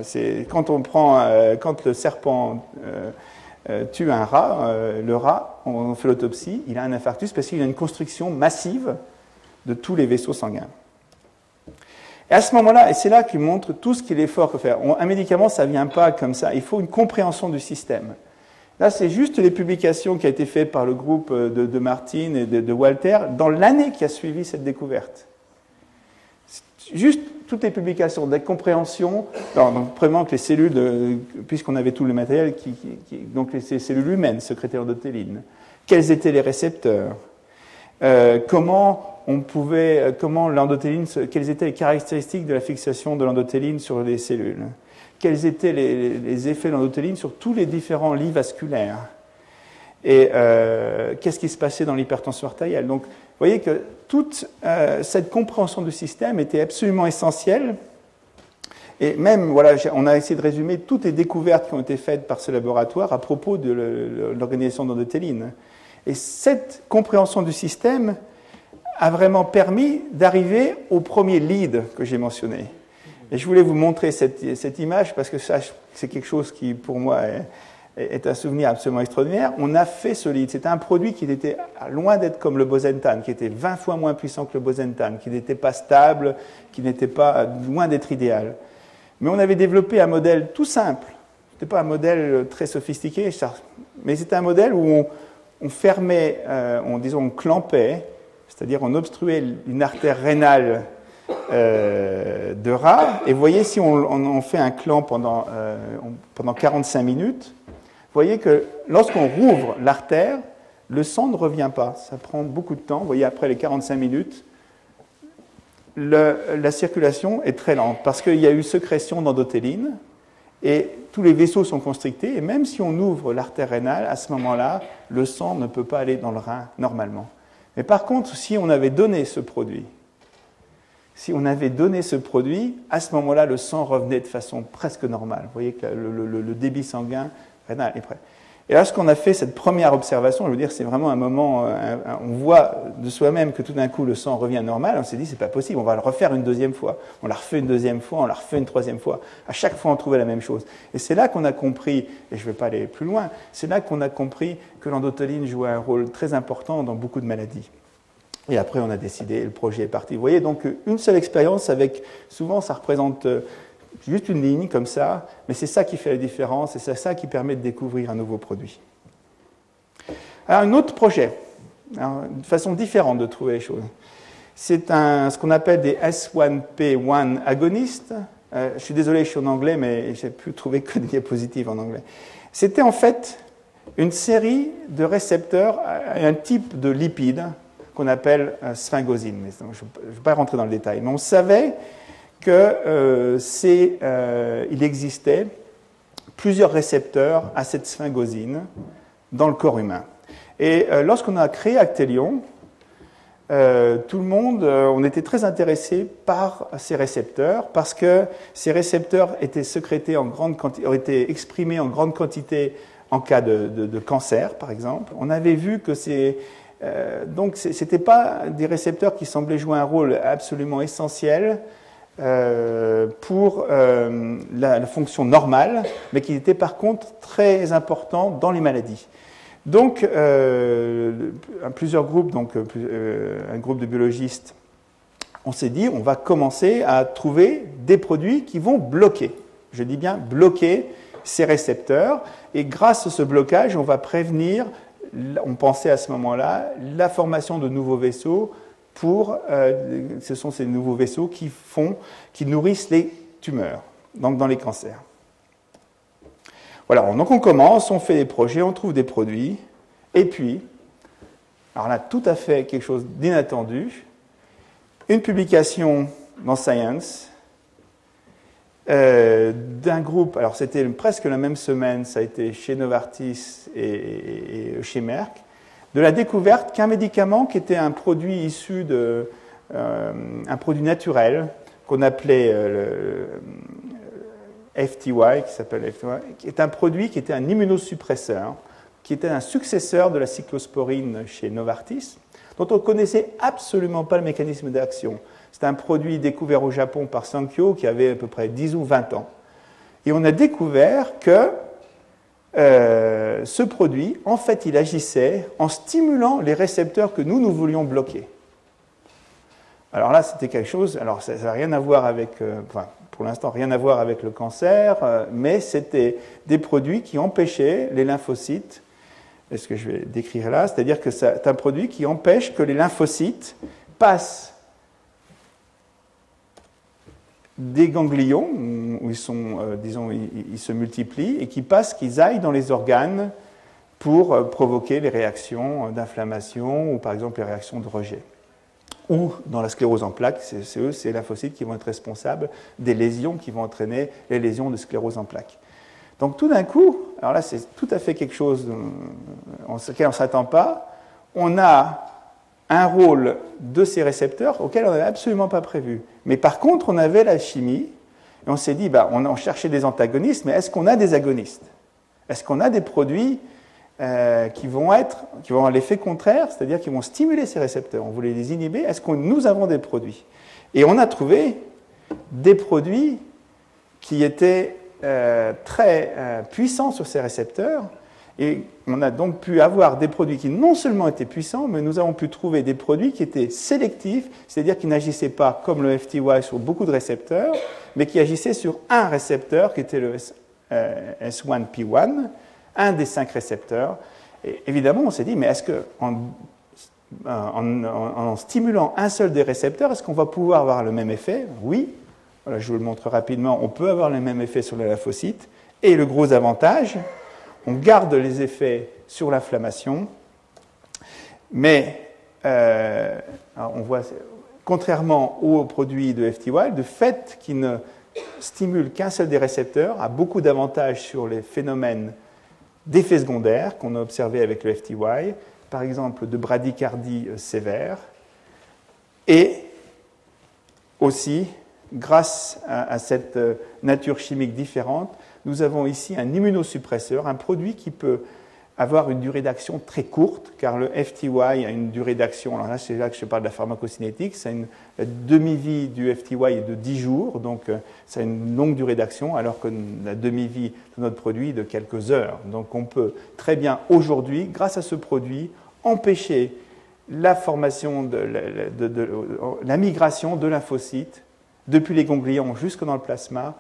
C'est quand on prend, euh, quand le serpent euh, euh, tue un rat, euh, le rat, on fait l'autopsie, il a un infarctus parce qu'il a une construction massive de tous les vaisseaux sanguins. Et à ce moment-là, et c'est là qu'il montre tout ce qu'il est fort que faire. un médicament, ça ne vient pas comme ça. Il faut une compréhension du système. Là, c'est juste les publications qui ont été faites par le groupe de, de Martin et de, de Walter dans l'année qui a suivi cette découverte. Juste toutes les publications, des compréhensions, donc vraiment que les cellules, puisqu'on avait tout le matériel, qui, donc les, cellules humaines sécrétaires d'otéline, quels étaient les récepteurs, euh, comment on pouvait, euh, comment l'endothéline, quelles étaient les caractéristiques de la fixation de l'endothéline sur les cellules, quels étaient les, effets de l'endothéline sur tous les différents lits vasculaires, et euh, qu'est-ce qui se passait dans l'hypertension artérielle? Donc, vous voyez que toute euh, cette compréhension du système était absolument essentielle. Et même, voilà, on a essayé de résumer toutes les découvertes qui ont été faites par ce laboratoire à propos de l'organisation d'endothéline. Et cette compréhension du système a vraiment permis d'arriver au premier lead que j'ai mentionné. Et je voulais vous montrer cette, cette image parce que c'est quelque chose qui, pour moi, est, est un souvenir absolument extraordinaire. On a fait ce lead. C'était un produit qui était loin d'être comme le Bosentan, qui était 20 fois moins puissant que le Bosentan, qui n'était pas stable, qui n'était pas loin d'être idéal. Mais on avait développé un modèle tout simple. Ce n'était pas un modèle très sophistiqué, mais c'était un modèle où on, fermait, euh, on, disons, on clampait, c'est-à-dire on obstruait une artère rénale euh, de rat. Et voyez, si on, fait un clamp pendant, euh, pendant 45 minutes, voyez que lorsqu'on rouvre l'artère, le sang ne revient pas. Ça prend beaucoup de temps. Vous voyez, après les 45 minutes, la circulation est très lente parce qu'il y a eu sécrétion d'endothéline et tous les vaisseaux sont constrictés. Et même si on ouvre l'artère rénale, à ce moment-là, le sang ne peut pas aller dans le rein normalement. Mais par contre, si on avait donné ce produit, si on avait donné ce produit, à ce moment-là, le sang revenait de façon presque normale. Vous voyez que le débit sanguin et lorsqu'on a fait cette première observation, je veux dire, c'est vraiment un moment, euh, on voit de soi-même que tout d'un coup le sang revient normal, on s'est dit, c'est pas possible, on va le refaire une deuxième fois. On l'a refait une deuxième fois, on l'a refait une troisième fois. À chaque fois, on trouvait la même chose. Et c'est là qu'on a compris, et je ne vais pas aller plus loin, c'est là qu'on a compris que l'endothéline jouait un rôle très important dans beaucoup de maladies. Et après, on a décidé, le projet est parti. Vous voyez, donc une seule expérience avec, souvent, ça représente euh, juste une ligne comme ça, mais c'est ça qui fait la différence et c'est ça qui permet de découvrir un nouveau produit. Alors, un autre projet, une façon différente de trouver les choses. C'est ce qu'on appelle des S1P1 agonistes. Euh, je suis désolé, je suis en anglais, mais j'ai pu trouver que des diapositives en anglais. C'était en fait une série de récepteurs, un type de lipides qu'on appelle sphingosine. Mais je ne vais pas rentrer dans le détail. Mais on savait qu'il euh, existait plusieurs récepteurs à cette sphingosine dans le corps humain. Et lorsqu'on a créé Actelion, euh, tout le monde, euh, on était très intéressé par ces récepteurs parce que ces récepteurs étaient sécrétés en grande quantité, été exprimés en grande quantité en cas de, cancer, par exemple. On avait vu que c'est euh, donc c'était pas des récepteurs qui semblaient jouer un rôle absolument essentiel euh, pour la, la, fonction normale, mais qui étaient par contre très importants dans les maladies. Donc, euh, plusieurs groupes, donc euh, un groupe de biologistes, on s'est dit, on va commencer à trouver des produits qui vont bloquer, je dis bien bloquer ces récepteurs, et grâce à ce blocage, on va prévenir, on pensait à ce moment-là, la formation de nouveaux vaisseaux pour, euh, ce sont ces nouveaux vaisseaux qui font, qui nourrissent les tumeurs, donc dans les cancers. Voilà, donc on commence, on fait des projets, on trouve des produits, et puis, alors là, tout à fait quelque chose d'inattendu, une publication dans Science euh, d'un groupe, alors c'était presque la même semaine, ça a été chez Novartis et, chez Merck, de la découverte qu'un médicament qui était un produit issu de, euh, un produit naturel qu'on appelait euh, FTY, qui s'appelle FTY, qui est un produit qui était un immunosuppresseur, qui était un successeur de la cyclosporine chez Novartis, dont on ne connaissait absolument pas le mécanisme d'action. C'est un produit découvert au Japon par Sankyo qui avait à peu près 10 ou 20 ans. Et on a découvert que euh, ce produit, en fait, il agissait en stimulant les récepteurs que nous, nous voulions bloquer. Alors là, c'était quelque chose, alors ça n'a rien à voir avec, euh, pour l'instant rien à voir avec le cancer, euh, mais c'était des produits qui empêchaient les lymphocytes, est ce que je vais décrire là, c'est-à-dire que c'est un produit qui empêche que les lymphocytes passent des ganglions, où ils, sont, euh, disons, ils, se multiplient, et qui passent, qu'ils aillent dans les organes pour euh, provoquer les réactions d'inflammation ou par exemple les réactions de rejet ou dans la sclérose en plaques, c'est eux, c'est lymphocytes qui vont être responsables des lésions qui vont entraîner les lésions de sclérose en plaques. Donc tout d'un coup, alors là c'est tout à fait quelque chose auquel on ne s'attend pas, on a un rôle de ces récepteurs auquel on n'avait absolument pas prévu. Mais par contre, on avait la chimie, et on s'est dit, bah, on cherchait des antagonistes, mais est-ce qu'on a des agonistes? Est-ce qu'on a des produits euh, qui vont être, qui vont avoir l'effet contraire, c'est-à-dire qui vont stimuler ces récepteurs? On voulait les inhiber. Est-ce que nous avons des produits? Et on a trouvé des produits qui étaient euh, très euh, puissants sur ces récepteurs. Et on a donc pu avoir des produits qui non seulement étaient puissants, mais nous avons pu trouver des produits qui étaient sélectifs, c'est-à-dire qui n'agissaient pas comme le FTY sur beaucoup de récepteurs, mais qui agissaient sur un récepteur qui était le S1P1 un des cinq récepteurs. Et évidemment, on s'est dit, mais est-ce que en, stimulant un seul des récepteurs, est-ce qu'on va pouvoir avoir le même effet? Oui. Voilà, je vous le montre rapidement. On peut avoir le même effet sur les lymphocytes. Et le gros avantage, on garde les effets sur l'inflammation, mais euh, on voit, contrairement aux produits de FTY, le fait qu'il ne stimule qu'un seul des récepteurs a beaucoup d'avantages sur les phénomènes d'effets secondaires qu'on a observés avec le FTY, par exemple de bradycardie euh, sévère, et aussi, grâce à, cette euh, nature chimique différente, nous avons ici un immunosuppresseur, un produit qui peut avoir une durée d'action très courte, car le FTY a une durée d'action, alors là c'est là que je parle de la pharmacocinétique, c'est une demi-vie du FTY est de 10 jours, donc euh, ça a une longue durée d'action, alors que la demi-vie de notre produit est de quelques heures. Donc on peut très bien aujourd'hui, grâce à ce produit, empêcher la formation, de, la migration de lymphocytes depuis les ganglions jusque dans le plasma,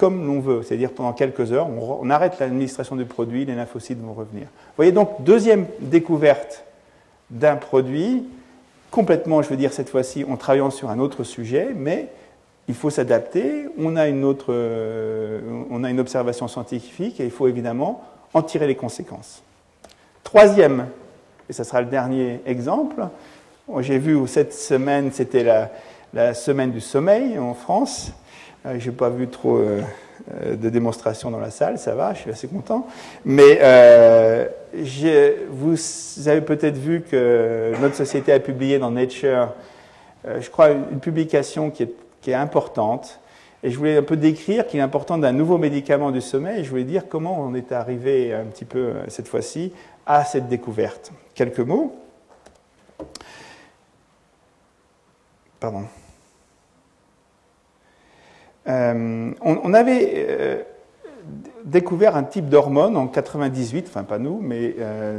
comme l'on veut, c'est-à-dire pendant quelques heures, on, arrête l'administration du produit, les lymphocytes vont revenir. Vous voyez donc, deuxième découverte d'un produit, complètement, je veux dire cette fois-ci, en travaillant sur un autre sujet, mais il faut s'adapter, on, a une autre, euh, on a une observation scientifique et il faut évidemment en tirer les conséquences. Troisième, et ce sera le dernier exemple, J'ai vu cette semaine, c'était la, semaine du sommeil en France. Euh, je n'ai pas vu trop euh, euh, de démonstrations dans la salle, ça va, je suis assez content. Mais vous avez peut-être vu que notre société a publié dans Nature, je crois, une publication qui est, importante. Et je voulais un peu décrire qu'il est important d'un nouveau médicament du sommeil. Je voulais dire comment on est arrivé un petit peu cette fois-ci à cette découverte. Quelques mots? Pardon. Euh, on, avait euh, découvert un type d'hormone en 98, enfin pas nous, mais euh,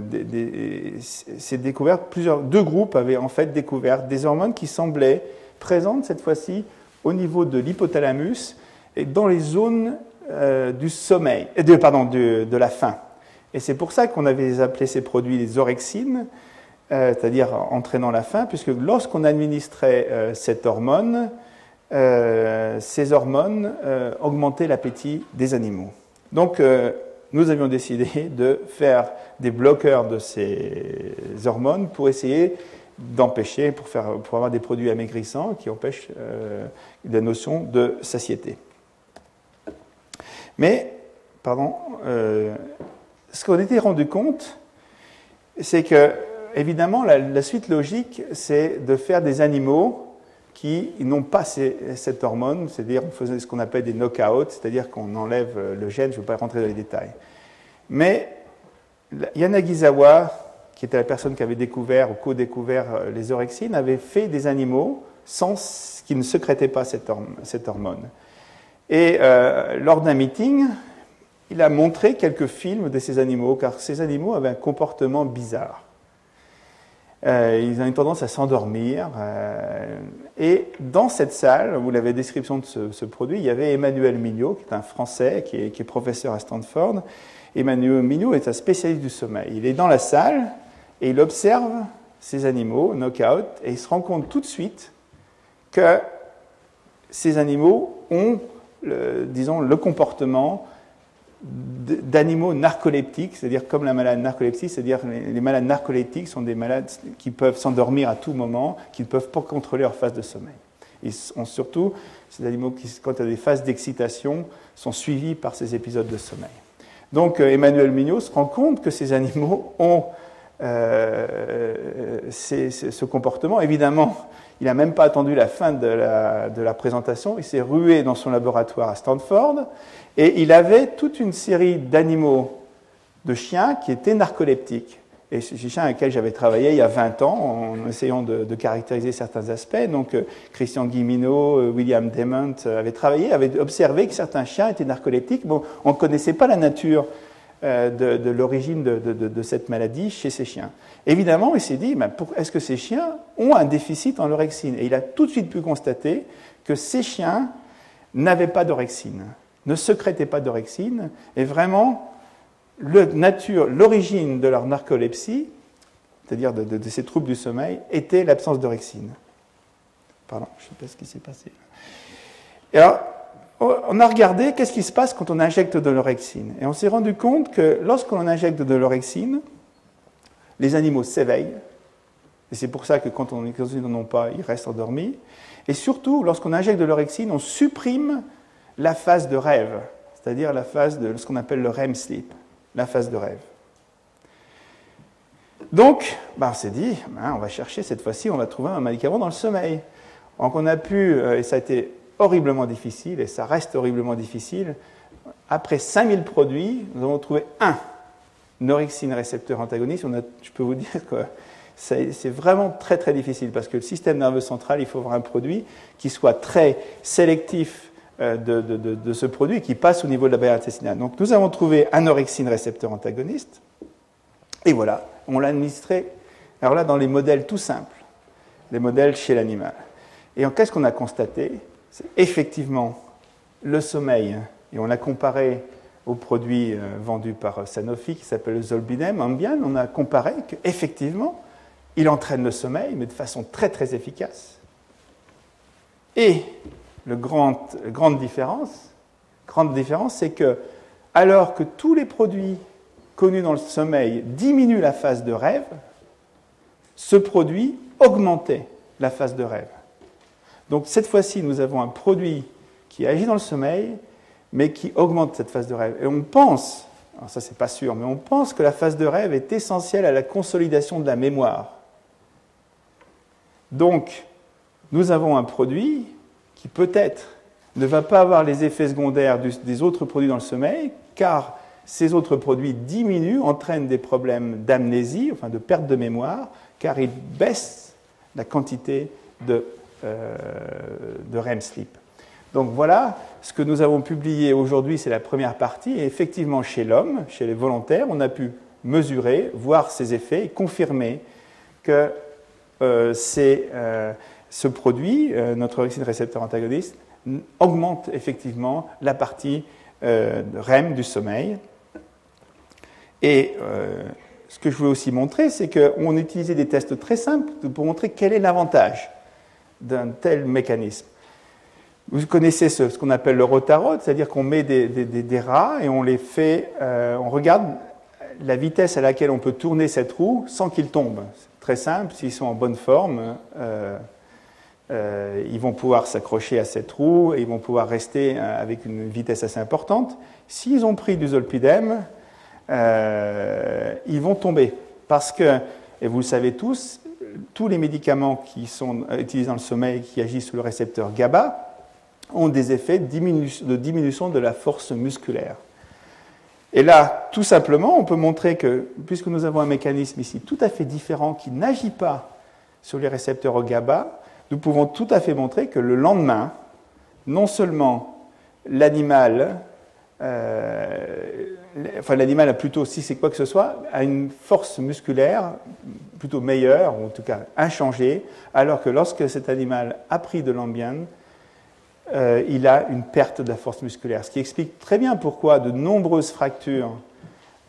c'est découvert plusieurs, deux groupes avaient en fait découvert des hormones qui semblaient présentes cette fois-ci au niveau de l'hypothalamus et dans les zones du sommeil, de, pardon, de, de la faim. Et c'est pour ça qu'on avait appelé ces produits les orexines, euh, c'est-à-dire entraînant la faim, puisque lorsqu'on administrait euh, cette hormone, euh, ces hormones augmentaient l'appétit des animaux. Donc, nous avions décidé de faire des bloqueurs de ces hormones pour essayer d'empêcher, pour, faire, pour avoir des produits amaigrissants qui empêchent la notion de satiété. Mais, pardon, ce qu'on était rendu compte, c'est que, évidemment, la, suite logique, c'est de faire des animaux qui n'ont pas cette hormone, c'est-à-dire on faisait ce qu'on appelle des knockouts, c'est-à-dire qu'on enlève le gène, je ne veux pas rentrer dans les détails. Mais Yanagisawa, qui était la personne qui avait découvert ou co-découvert euh, les orexines, avait fait des animaux sans, qui ne sécrétaient pas cette, hormone. Et euh, lors d'un meeting, il a montré quelques films de ces animaux, car ces animaux avaient un comportement bizarre. Euh, ils ont une tendance à s'endormir. Euh, et dans cette salle, vous l'avez description de ce, produit, il y avait Emmanuel Mignot, qui est un Français, qui est, professeur à Stanford. Emmanuel Mignot est un spécialiste du sommeil. Il est dans la salle et il observe ces animaux, knockout, et il se rend compte tout de suite que ces animaux ont, disons, le comportement d'animaux narcoleptiques, c'est-à-dire comme la maladie narcoleptique, c'est-à-dire les, malades narcoleptiques sont des malades qui peuvent s'endormir à tout moment, qui ne peuvent pas contrôler leur phase de sommeil. Ils sont surtout, ces animaux qui, quand il y a des phases d'excitation, sont suivis par ces épisodes de sommeil. Donc euh, Emmanuel Mignot se rend compte que ces animaux ont euh, ce comportement. Évidemment, il n'a même pas attendu la fin de la présentation, il s'est rué dans son laboratoire à Stanford et il avait toute une série d'animaux, de chiens, qui étaient narcoleptiques. Et ces chiens avec lesquels j'avais travaillé il y a 20 ans en essayant de, caractériser certains aspects. Donc euh, Christian Guimino, euh, William Demont euh, avaient travaillé, avaient observé que certains chiens étaient narcoleptiques. Bon, on ne connaissait pas la nature de, l'origine de, cette maladie chez ces chiens. Évidemment, il s'est dit, est-ce que ces chiens ont un déficit en orexine? Et il a tout de suite pu constater que ces chiens n'avaient pas d'orexine ne sécrétaient pas d'orexine, et vraiment, l'origine de leur narcolepsie, c'est-à-dire de, ces troubles du sommeil, était l'absence d'orexine. Pardon, je ne sais pas ce qui s'est passé. Et alors, on a regardé qu'est-ce qui se passe quand on injecte de l'orexine. Et on s'est rendu compte que lorsqu'on injecte de l'orexine, les animaux s'éveillent. Et c'est pour ça que quand on n'en ont pas, ils restent endormis. Et surtout, lorsqu'on injecte de l'orexine, on supprime la phase de rêve, c'est-à-dire la phase de ce qu'on appelle le REM sleep, la phase de rêve. Donc, bah, on s'est dit, ben, on va chercher cette fois-ci, on va trouver un médicament dans le sommeil. Donc on a pu, euh, et ça a été horriblement difficile, et ça reste horriblement difficile, après 5000 produits, nous avons trouvé un norexine récepteur antagoniste. je peux vous dire que c'est vraiment très très difficile parce que le système nerveux central, il faut avoir un produit qui soit très sélectif euh, de, ce produit qui passe au niveau de la barrière intestinale. Donc nous avons trouvé un orexine récepteur antagoniste, et voilà, on l'a administré, alors là, dans les modèles tout simples, les modèles chez l'animal. Et qu'est-ce qu'on a constaté? C'est effectivement le sommeil, et on l'a comparé au produit euh, vendu par Sanofi qui s'appelle le Zolbinem, Ambien, on a comparé qu'effectivement, il entraîne le sommeil, mais de façon très très efficace. Et grand, grande différence, c'est que alors que tous les produits connus dans le sommeil diminuent la phase de rêve, ce produit augmentait la phase de rêve. Donc cette fois-ci, nous avons un produit qui agit dans le sommeil, mais qui augmente cette phase de rêve. Et on pense, ça c'est pas sûr, mais on pense que la phase de rêve est essentielle à la consolidation de la mémoire. Donc, nous avons un produit qui peut-être ne va pas avoir les effets secondaires des autres produits dans le sommeil, car ces autres produits diminuent, entraînent des problèmes d'amnésie, enfin de perte de mémoire, car ils baissent la quantité de, euh, de REM sleep. Donc voilà, ce que nous avons publié aujourd'hui, c'est la première partie. Et effectivement, chez l'homme, chez les volontaires, on a pu mesurer, voir ces effets et confirmer que euh, euh, ce produit, euh, notre orexine récepteur antagoniste, augmente effectivement la partie REM du sommeil. Et ce que je voulais aussi montrer, c'est qu'on utilisait des tests très simples pour montrer quel est l'avantage d'un tel mécanisme. Vous connaissez ce, qu'on appelle le rotarot, c'est-à-dire qu'on met des, rats et on les fait, on regarde la vitesse à laquelle on peut tourner cette roue sans qu'ils tombent très simple, s'ils sont en bonne forme, euh, euh, ils vont pouvoir s'accrocher à cette roue et ils vont pouvoir rester euh, avec une vitesse assez importante. S'ils ont pris du zolpidem, ils vont tomber. Parce que, et vous le savez tous, tous les médicaments qui sont utilisés dans le sommeil, qui agissent sur le récepteur GABA, ont des effets de diminution de la force musculaire. Et là, tout simplement, on peut montrer que, puisque nous avons un mécanisme ici tout à fait différent qui n'agit pas sur les récepteurs au GABA, nous pouvons tout à fait montrer que le lendemain, non seulement l'animal, euh, enfin l'animal a plutôt, si c'est quoi que ce soit, a une force musculaire plutôt meilleure, ou en tout cas inchangée, alors que lorsque cet animal a pris de l'ambien, euh, il a une perte de la force musculaire. Ce qui explique très bien pourquoi de nombreuses fractures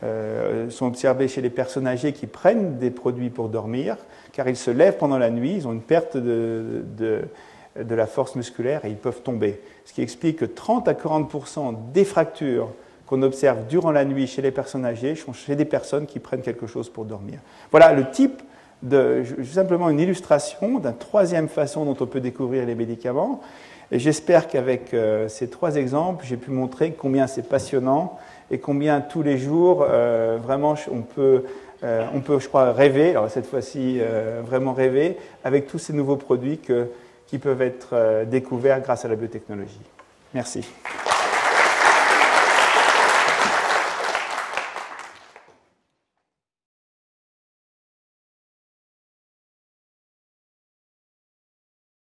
euh, sont observées chez les personnes âgées qui prennent des produits pour dormir, car ils se lèvent pendant la nuit, ils ont une perte de, de la force musculaire et ils peuvent tomber. Ce qui explique que 30 à 40 des fractures qu'on observe durant la nuit chez les personnes âgées sont chez des personnes qui prennent quelque chose pour dormir. Voilà le type de, simplement une illustration d'une troisième façon dont on peut découvrir les médicaments. J'espère qu'avec euh, ces trois exemples, j'ai pu montrer combien c'est passionnant et combien tous les jours, euh, vraiment, on peut, euh, on peut, je crois, rêver, alors cette fois-ci, vraiment rêver, avec tous ces nouveaux produits qui peuvent être découverts grâce à la biotechnologie. Merci.